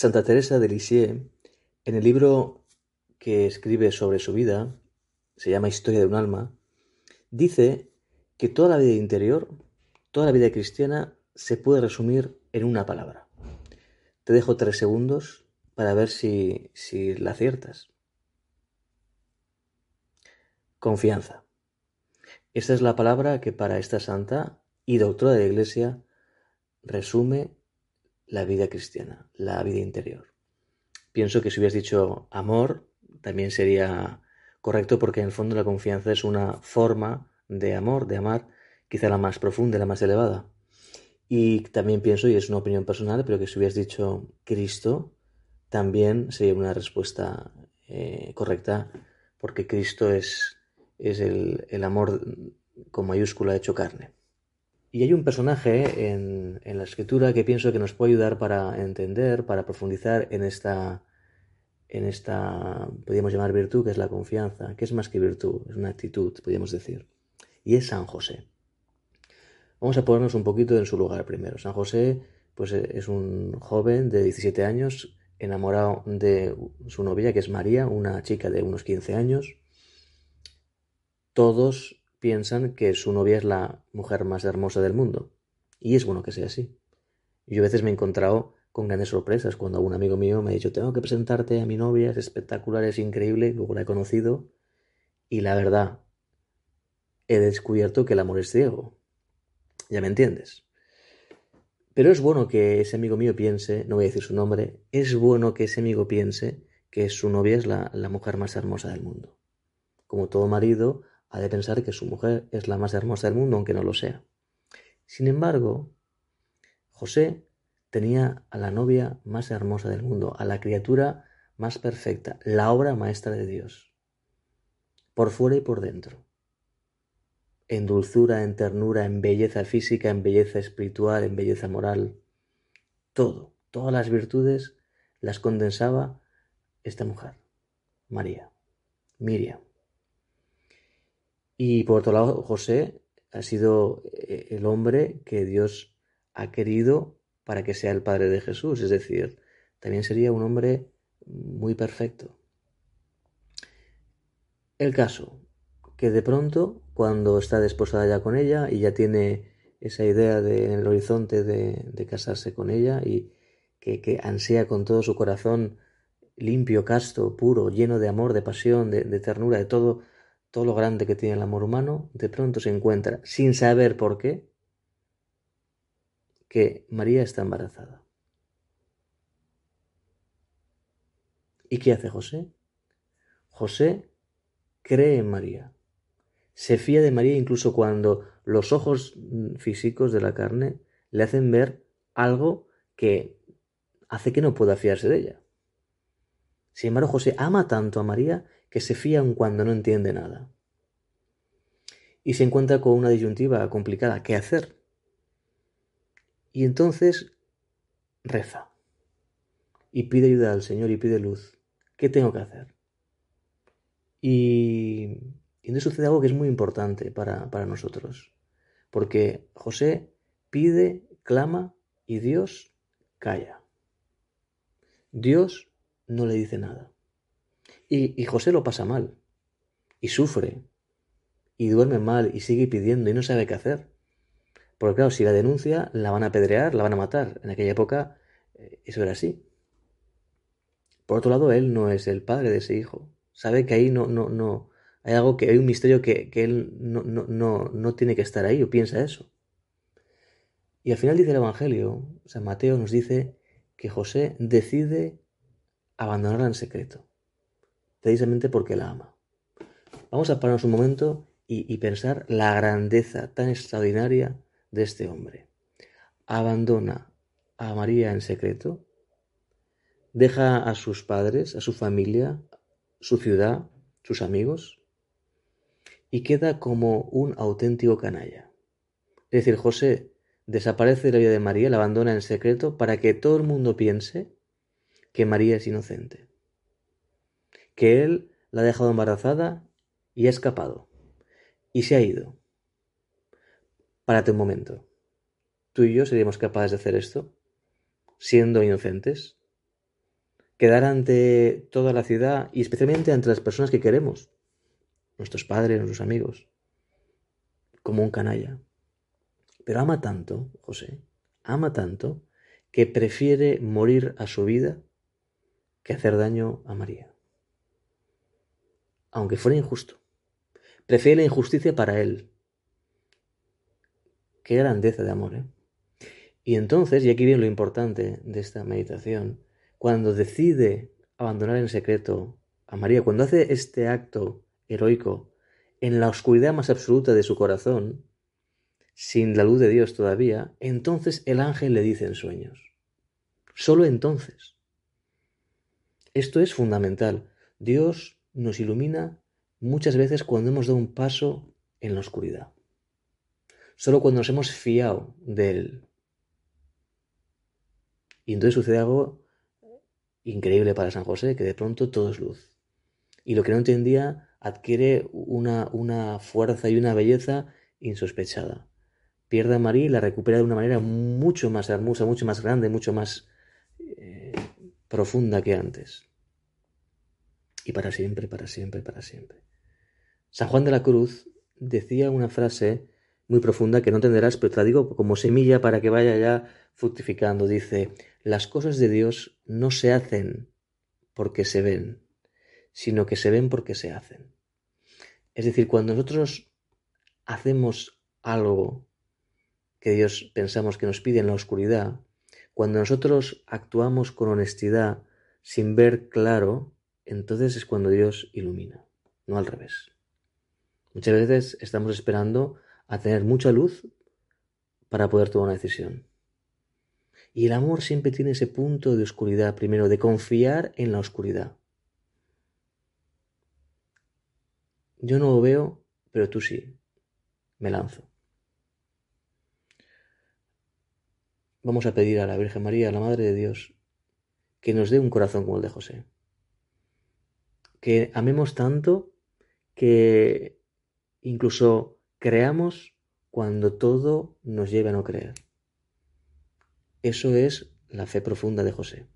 Santa Teresa de Lisieux, en el libro que escribe sobre su vida, se llama Historia de un alma, dice que toda la vida interior, toda la vida cristiana, se puede resumir en una palabra. Te dejo tres segundos para ver si, si la aciertas. Confianza. Esta es la palabra que para esta santa y doctora de la Iglesia resume la vida cristiana, la vida interior. Pienso que si hubieras dicho amor, también sería correcto porque en el fondo la confianza es una forma de amor, de amar, quizá la más profunda, la más elevada. Y también pienso, y es una opinión personal, pero que si hubieras dicho Cristo, también sería una respuesta eh, correcta, porque Cristo es, es el, el amor con mayúscula hecho carne. Y hay un personaje en, en, la escritura que pienso que nos puede ayudar para entender, para profundizar en esta, en esta, podríamos llamar virtud, que es la confianza, que es más que virtud, es una actitud, podríamos decir. Y es San José. Vamos a ponernos un poquito en su lugar primero. San José, pues es un joven de 17 años, enamorado de su novia, que es María, una chica de unos 15 años. Todos piensan que su novia es la mujer más hermosa del mundo. Y es bueno que sea así. Yo a veces me he encontrado con grandes sorpresas cuando un amigo mío me ha dicho, tengo que presentarte a mi novia, es espectacular, es increíble, luego la he conocido. Y la verdad, he descubierto que el amor es ciego. Ya me entiendes. Pero es bueno que ese amigo mío piense, no voy a decir su nombre, es bueno que ese amigo piense que su novia es la, la mujer más hermosa del mundo. Como todo marido, ha de pensar que su mujer es la más hermosa del mundo, aunque no lo sea. Sin embargo, José tenía a la novia más hermosa del mundo, a la criatura más perfecta, la obra maestra de Dios, por fuera y por dentro, en dulzura, en ternura, en belleza física, en belleza espiritual, en belleza moral, todo, todas las virtudes las condensaba esta mujer, María, Miriam. Y por otro lado, José ha sido eh, el hombre que Dios ha querido para que sea el padre de Jesús, es decir, también sería un hombre muy perfecto. El caso, que de pronto, cuando está desposada ya con ella y ya tiene esa idea de, en el horizonte de, casarse con ella y que, que, ansía con todo su corazón limpio, casto, puro, lleno de amor, de pasión, de ternura, de todo, todo lo grande que tiene el amor humano, de pronto se encuentra, sin saber por qué, que María está embarazada. ¿Y qué hace José? José cree en María. Se fía de María incluso cuando los ojos físicos de la carne le hacen ver algo que hace que no pueda fiarse de ella. Sin embargo, José ama tanto a María que se fía aun cuando no entiende nada. Y se encuentra con una disyuntiva complicada. ¿Qué hacer? Y entonces reza. Y pide ayuda al Señor y pide luz. ¿Qué tengo que hacer? Y, y sucede algo que es muy importante para, para nosotros. Porque José pide, clama y Dios calla. Dios no le dice nada. Y, José lo pasa mal, y sufre, y duerme mal, y sigue pidiendo, y no sabe qué hacer. Porque claro, si la denuncia, la van a apedrear, la van a matar. En aquella época eh, eso era así. Por otro lado, él no es el padre de ese hijo. Sabe que ahí no, no, no, hay algo que, hay un misterio que, que él no, no, no, no tiene que estar ahí, o piensa eso. Y al final dice el Evangelio, San Mateo nos dice que José decide abandonarla en secreto, precisamente porque la ama. Vamos a pararnos un momento y, pensar la grandeza tan extraordinaria de este hombre. Abandona a María en secreto, deja a sus padres, a su familia, su ciudad, sus amigos, y queda como un auténtico canalla. Es decir, José desaparece de la vida de María, la abandona en secreto para que todo el mundo piense que María es inocente, que él la ha dejado embarazada y ha escapado, y se ha ido. Párate un momento. ¿Tú y yo seríamos capaces de hacer esto? ¿Siendo inocentes? quedar ante toda la ciudad y especialmente ante las personas que queremos, nuestros padres, nuestros amigos, como un canalla. Pero ama tanto, José, ama tanto, que prefiere morir a su vida que hacer daño a María. Aunque fuera injusto. Prefiere la injusticia para él. Qué grandeza de amor, ¿eh? Y entonces, y aquí viene lo importante de esta meditación, cuando decide abandonar en secreto a María, cuando hace este acto heroico en la oscuridad más absoluta de su corazón, sin la luz de Dios todavía, entonces el ángel le dice en sueños. Solo entonces. Esto es fundamental. Dios nos ilumina muchas veces cuando hemos dado un paso en la oscuridad. Solo cuando nos hemos fiado de Él. Y entonces sucede algo increíble para San José, que de pronto todo es luz. Y lo que no entendía adquiere una, una fuerza y una belleza insospechada. Pierde a María y la recupera de una manera mucho más hermosa, mucho más grande, mucho más eh, profunda que antes. Y para siempre, para siempre, para siempre. San Juan de la Cruz decía una frase muy profunda que no entenderás, pero te la digo como semilla para que vaya ya fructificando. Dice, las cosas de Dios no se hacen porque se ven, sino que se ven porque se hacen. Es decir, cuando nosotros hacemos algo que Dios pensamos que nos pide en la oscuridad, cuando nosotros actuamos con honestidad sin ver claro, entonces es cuando Dios ilumina, no al revés. Muchas veces estamos esperando a tener mucha luz para poder tomar una decisión. Y el amor siempre tiene ese punto de oscuridad, primero, de confiar en la oscuridad. Yo no lo veo, pero tú sí. Me lanzo. Vamos a pedir a la Virgen María, la Madre de Dios, que nos dé un corazón como el de José. Que amemos tanto que incluso creamos cuando todo nos lleva a no creer. Eso es la fe profunda de José.